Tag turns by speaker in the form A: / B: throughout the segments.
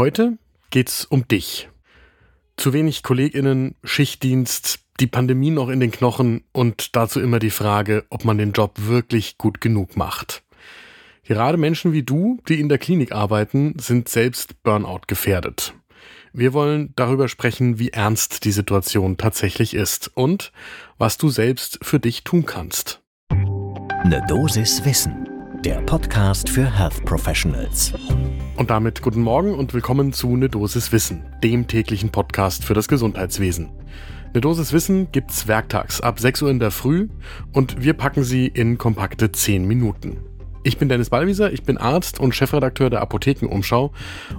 A: Heute geht's um dich. Zu wenig KollegInnen, Schichtdienst, die Pandemie noch in den Knochen und dazu immer die Frage, ob man den Job wirklich gut genug macht. Gerade Menschen wie du, die in der Klinik arbeiten, sind selbst Burnout gefährdet. Wir wollen darüber sprechen, wie ernst die Situation tatsächlich ist und was du selbst für dich tun kannst.
B: Eine Dosis Wissen, der Podcast für Health Professionals.
A: Und damit guten Morgen und willkommen zu Ne Dosis Wissen, dem täglichen Podcast für das Gesundheitswesen. Ne Dosis Wissen gibt's werktags ab 6 Uhr in der Früh und wir packen sie in kompakte 10 Minuten. Ich bin Dennis Ballwieser, ich bin Arzt und Chefredakteur der Apothekenumschau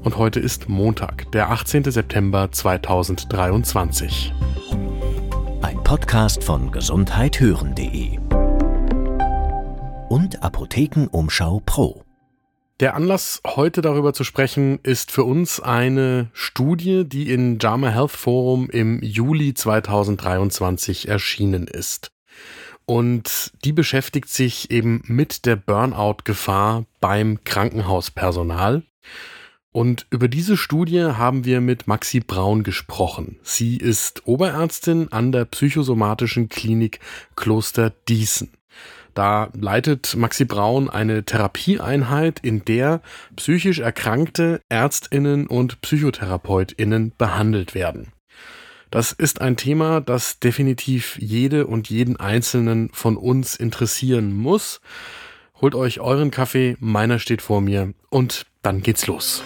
A: und heute ist Montag, der 18. September 2023.
B: Ein Podcast von gesundheithören.de und Apothekenumschau Pro.
A: Der Anlass, heute darüber zu sprechen, ist für uns eine Studie, die in JAMA Health Forum im Juli 2023 erschienen ist. Und die beschäftigt sich eben mit der Burnout-Gefahr beim Krankenhauspersonal. Und über diese Studie haben wir mit Maxi Braun gesprochen. Sie ist Oberärztin an der psychosomatischen Klinik Kloster Diesen. Da leitet Maxi Braun eine Therapieeinheit, in der psychisch erkrankte Ärztinnen und Psychotherapeutinnen behandelt werden. Das ist ein Thema, das definitiv jede und jeden Einzelnen von uns interessieren muss. Holt euch euren Kaffee, meiner steht vor mir und dann geht's los.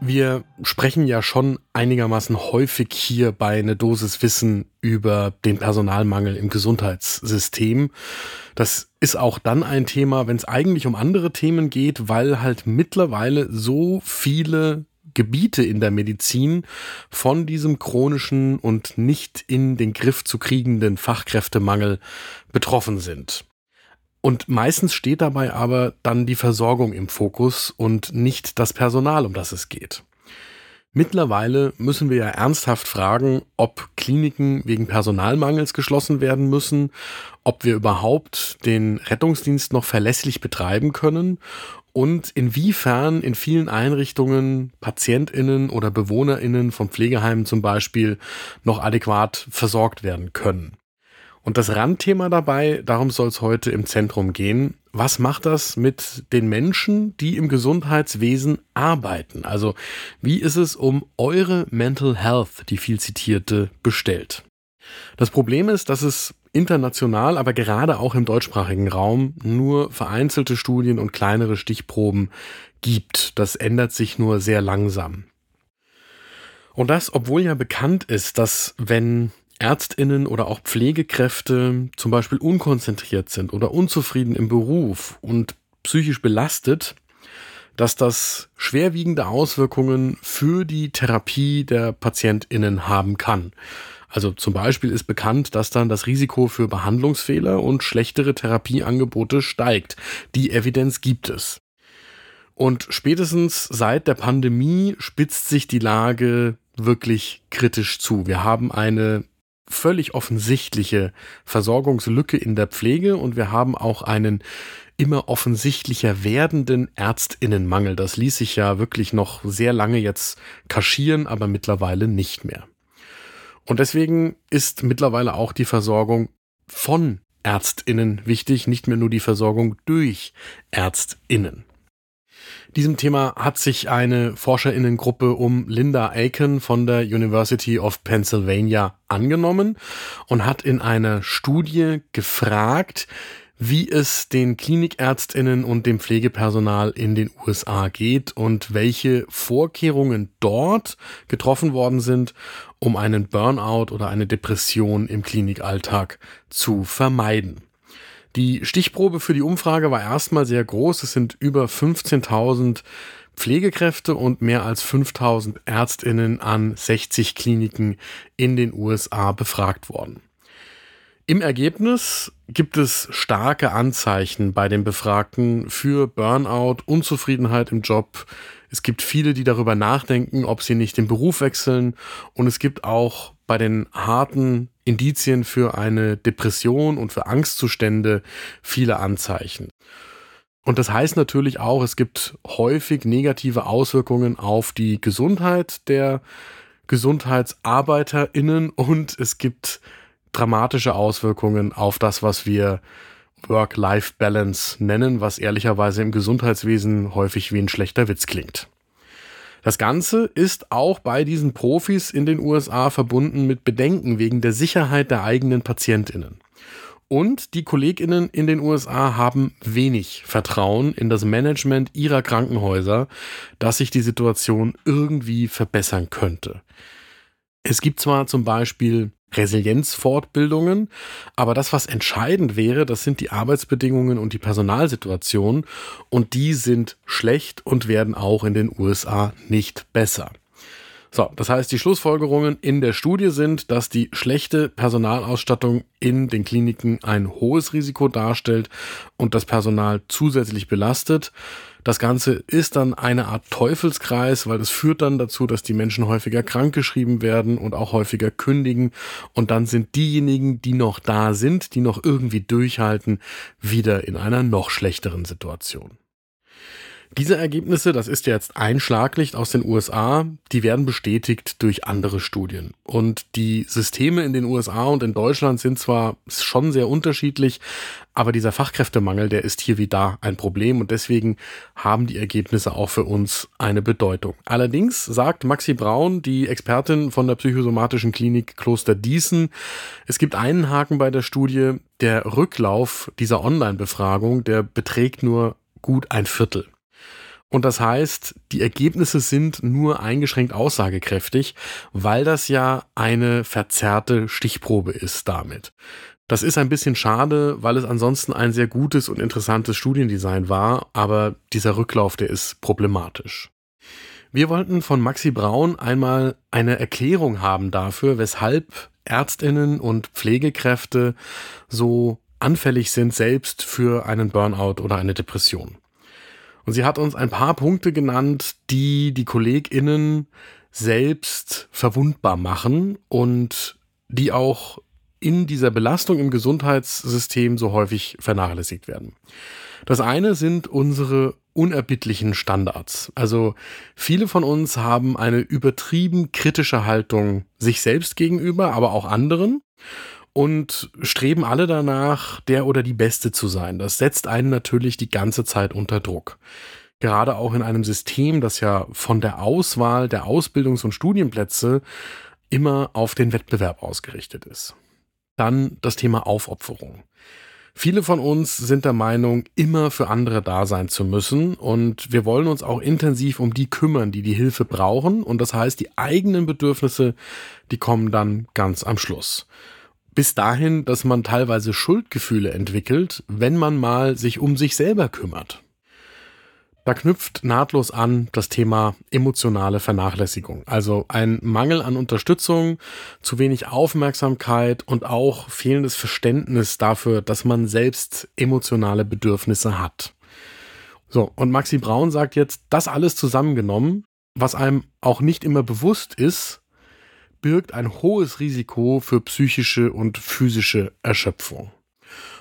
A: Wir sprechen ja schon einigermaßen häufig hier bei eine Dosis Wissen über den Personalmangel im Gesundheitssystem. Das ist auch dann ein Thema, wenn es eigentlich um andere Themen geht, weil halt mittlerweile so viele Gebiete in der Medizin von diesem chronischen und nicht in den Griff zu kriegenden Fachkräftemangel betroffen sind. Und meistens steht dabei aber dann die Versorgung im Fokus und nicht das Personal, um das es geht. Mittlerweile müssen wir ja ernsthaft fragen, ob Kliniken wegen Personalmangels geschlossen werden müssen, ob wir überhaupt den Rettungsdienst noch verlässlich betreiben können und inwiefern in vielen Einrichtungen Patientinnen oder Bewohnerinnen von Pflegeheimen zum Beispiel noch adäquat versorgt werden können. Und das Randthema dabei, darum soll es heute im Zentrum gehen. Was macht das mit den Menschen, die im Gesundheitswesen arbeiten? Also wie ist es um eure Mental Health, die viel zitierte, bestellt? Das Problem ist, dass es international, aber gerade auch im deutschsprachigen Raum nur vereinzelte Studien und kleinere Stichproben gibt. Das ändert sich nur sehr langsam. Und das, obwohl ja bekannt ist, dass wenn Ärztinnen oder auch Pflegekräfte zum Beispiel unkonzentriert sind oder unzufrieden im Beruf und psychisch belastet, dass das schwerwiegende Auswirkungen für die Therapie der Patientinnen haben kann. Also zum Beispiel ist bekannt, dass dann das Risiko für Behandlungsfehler und schlechtere Therapieangebote steigt. Die Evidenz gibt es. Und spätestens seit der Pandemie spitzt sich die Lage wirklich kritisch zu. Wir haben eine völlig offensichtliche Versorgungslücke in der Pflege und wir haben auch einen immer offensichtlicher werdenden Ärztinnenmangel. Das ließ sich ja wirklich noch sehr lange jetzt kaschieren, aber mittlerweile nicht mehr. Und deswegen ist mittlerweile auch die Versorgung von Ärztinnen wichtig, nicht mehr nur die Versorgung durch Ärztinnen. Diesem Thema hat sich eine Forscherinnengruppe um Linda Aiken von der University of Pennsylvania angenommen und hat in einer Studie gefragt, wie es den Klinikärztinnen und dem Pflegepersonal in den USA geht und welche Vorkehrungen dort getroffen worden sind, um einen Burnout oder eine Depression im Klinikalltag zu vermeiden. Die Stichprobe für die Umfrage war erstmal sehr groß. Es sind über 15.000 Pflegekräfte und mehr als 5000 Ärztinnen an 60 Kliniken in den USA befragt worden. Im Ergebnis gibt es starke Anzeichen bei den Befragten für Burnout, Unzufriedenheit im Job. Es gibt viele, die darüber nachdenken, ob sie nicht den Beruf wechseln. Und es gibt auch bei den harten Indizien für eine Depression und für Angstzustände viele Anzeichen. Und das heißt natürlich auch, es gibt häufig negative Auswirkungen auf die Gesundheit der GesundheitsarbeiterInnen und es gibt dramatische Auswirkungen auf das, was wir Work-Life-Balance nennen, was ehrlicherweise im Gesundheitswesen häufig wie ein schlechter Witz klingt. Das Ganze ist auch bei diesen Profis in den USA verbunden mit Bedenken wegen der Sicherheit der eigenen Patientinnen. Und die Kolleginnen in den USA haben wenig Vertrauen in das Management ihrer Krankenhäuser, dass sich die Situation irgendwie verbessern könnte. Es gibt zwar zum Beispiel Resilienzfortbildungen, aber das, was entscheidend wäre, das sind die Arbeitsbedingungen und die Personalsituation und die sind schlecht und werden auch in den USA nicht besser. So, das heißt, die Schlussfolgerungen in der Studie sind, dass die schlechte Personalausstattung in den Kliniken ein hohes Risiko darstellt und das Personal zusätzlich belastet. Das Ganze ist dann eine Art Teufelskreis, weil es führt dann dazu, dass die Menschen häufiger krankgeschrieben werden und auch häufiger kündigen. Und dann sind diejenigen, die noch da sind, die noch irgendwie durchhalten, wieder in einer noch schlechteren Situation. Diese Ergebnisse, das ist jetzt ein Schlaglicht aus den USA, die werden bestätigt durch andere Studien. Und die Systeme in den USA und in Deutschland sind zwar schon sehr unterschiedlich, aber dieser Fachkräftemangel, der ist hier wie da ein Problem und deswegen haben die Ergebnisse auch für uns eine Bedeutung. Allerdings sagt Maxi Braun, die Expertin von der psychosomatischen Klinik Kloster Diesen, es gibt einen Haken bei der Studie, der Rücklauf dieser Online-Befragung, der beträgt nur gut ein Viertel. Und das heißt, die Ergebnisse sind nur eingeschränkt aussagekräftig, weil das ja eine verzerrte Stichprobe ist damit. Das ist ein bisschen schade, weil es ansonsten ein sehr gutes und interessantes Studiendesign war, aber dieser Rücklauf, der ist problematisch. Wir wollten von Maxi Braun einmal eine Erklärung haben dafür, weshalb Ärztinnen und Pflegekräfte so anfällig sind selbst für einen Burnout oder eine Depression. Und sie hat uns ein paar Punkte genannt, die die KollegInnen selbst verwundbar machen und die auch in dieser Belastung im Gesundheitssystem so häufig vernachlässigt werden. Das eine sind unsere unerbittlichen Standards. Also viele von uns haben eine übertrieben kritische Haltung sich selbst gegenüber, aber auch anderen und streben alle danach, der oder die Beste zu sein. Das setzt einen natürlich die ganze Zeit unter Druck. Gerade auch in einem System, das ja von der Auswahl der Ausbildungs- und Studienplätze immer auf den Wettbewerb ausgerichtet ist. Dann das Thema Aufopferung. Viele von uns sind der Meinung, immer für andere da sein zu müssen und wir wollen uns auch intensiv um die kümmern, die die Hilfe brauchen und das heißt, die eigenen Bedürfnisse, die kommen dann ganz am Schluss bis dahin, dass man teilweise Schuldgefühle entwickelt, wenn man mal sich um sich selber kümmert. Da knüpft nahtlos an das Thema emotionale Vernachlässigung. Also ein Mangel an Unterstützung, zu wenig Aufmerksamkeit und auch fehlendes Verständnis dafür, dass man selbst emotionale Bedürfnisse hat. So, und Maxi Braun sagt jetzt, das alles zusammengenommen, was einem auch nicht immer bewusst ist, birgt ein hohes Risiko für psychische und physische Erschöpfung.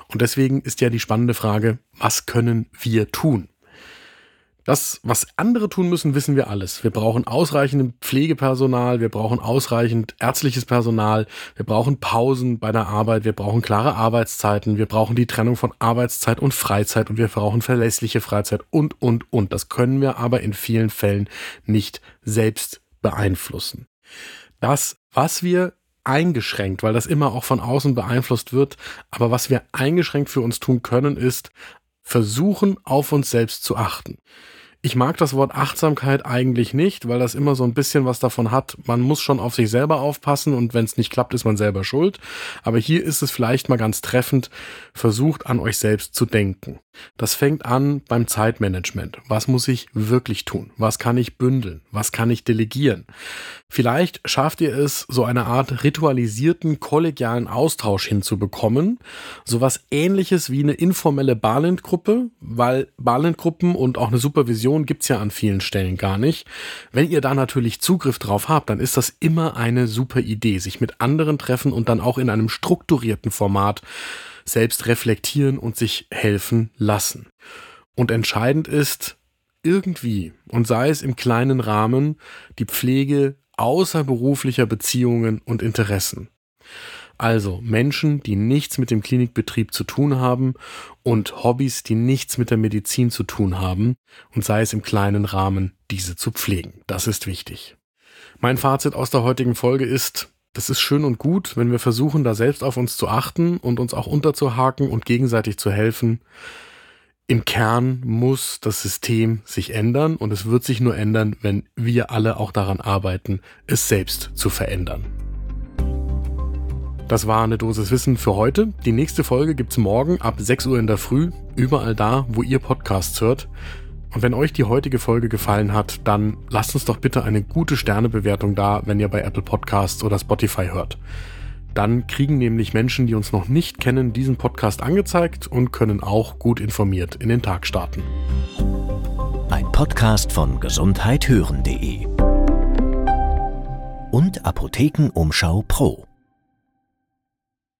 A: Und deswegen ist ja die spannende Frage, was können wir tun? Das, was andere tun müssen, wissen wir alles. Wir brauchen ausreichend Pflegepersonal, wir brauchen ausreichend ärztliches Personal, wir brauchen Pausen bei der Arbeit, wir brauchen klare Arbeitszeiten, wir brauchen die Trennung von Arbeitszeit und Freizeit und wir brauchen verlässliche Freizeit und, und, und. Das können wir aber in vielen Fällen nicht selbst beeinflussen das, was wir eingeschränkt, weil das immer auch von außen beeinflusst wird, aber was wir eingeschränkt für uns tun können, ist versuchen, auf uns selbst zu achten. Ich mag das Wort Achtsamkeit eigentlich nicht, weil das immer so ein bisschen was davon hat. Man muss schon auf sich selber aufpassen und wenn es nicht klappt, ist man selber schuld. Aber hier ist es vielleicht mal ganz treffend, versucht an euch selbst zu denken. Das fängt an beim Zeitmanagement. Was muss ich wirklich tun? Was kann ich bündeln? Was kann ich delegieren? Vielleicht schafft ihr es, so eine Art ritualisierten kollegialen Austausch hinzubekommen. Sowas ähnliches wie eine informelle Barlent-Gruppe, weil Barlent-Gruppen und auch eine Supervision gibt's ja an vielen Stellen gar nicht. Wenn ihr da natürlich Zugriff drauf habt, dann ist das immer eine super Idee, sich mit anderen treffen und dann auch in einem strukturierten Format selbst reflektieren und sich helfen lassen. Und entscheidend ist, irgendwie, und sei es im kleinen Rahmen, die Pflege außerberuflicher Beziehungen und Interessen. Also Menschen, die nichts mit dem Klinikbetrieb zu tun haben und Hobbys, die nichts mit der Medizin zu tun haben und sei es im kleinen Rahmen, diese zu pflegen. Das ist wichtig. Mein Fazit aus der heutigen Folge ist, das ist schön und gut, wenn wir versuchen, da selbst auf uns zu achten und uns auch unterzuhaken und gegenseitig zu helfen. Im Kern muss das System sich ändern und es wird sich nur ändern, wenn wir alle auch daran arbeiten, es selbst zu verändern. Das war eine Dosis Wissen für heute. Die nächste Folge gibt's morgen ab 6 Uhr in der Früh, überall da, wo ihr Podcasts hört. Und wenn euch die heutige Folge gefallen hat, dann lasst uns doch bitte eine gute Sternebewertung da, wenn ihr bei Apple Podcasts oder Spotify hört. Dann kriegen nämlich Menschen, die uns noch nicht kennen, diesen Podcast angezeigt und können auch gut informiert in den Tag starten.
B: Ein Podcast von gesundheithören.de und Apothekenumschau Pro.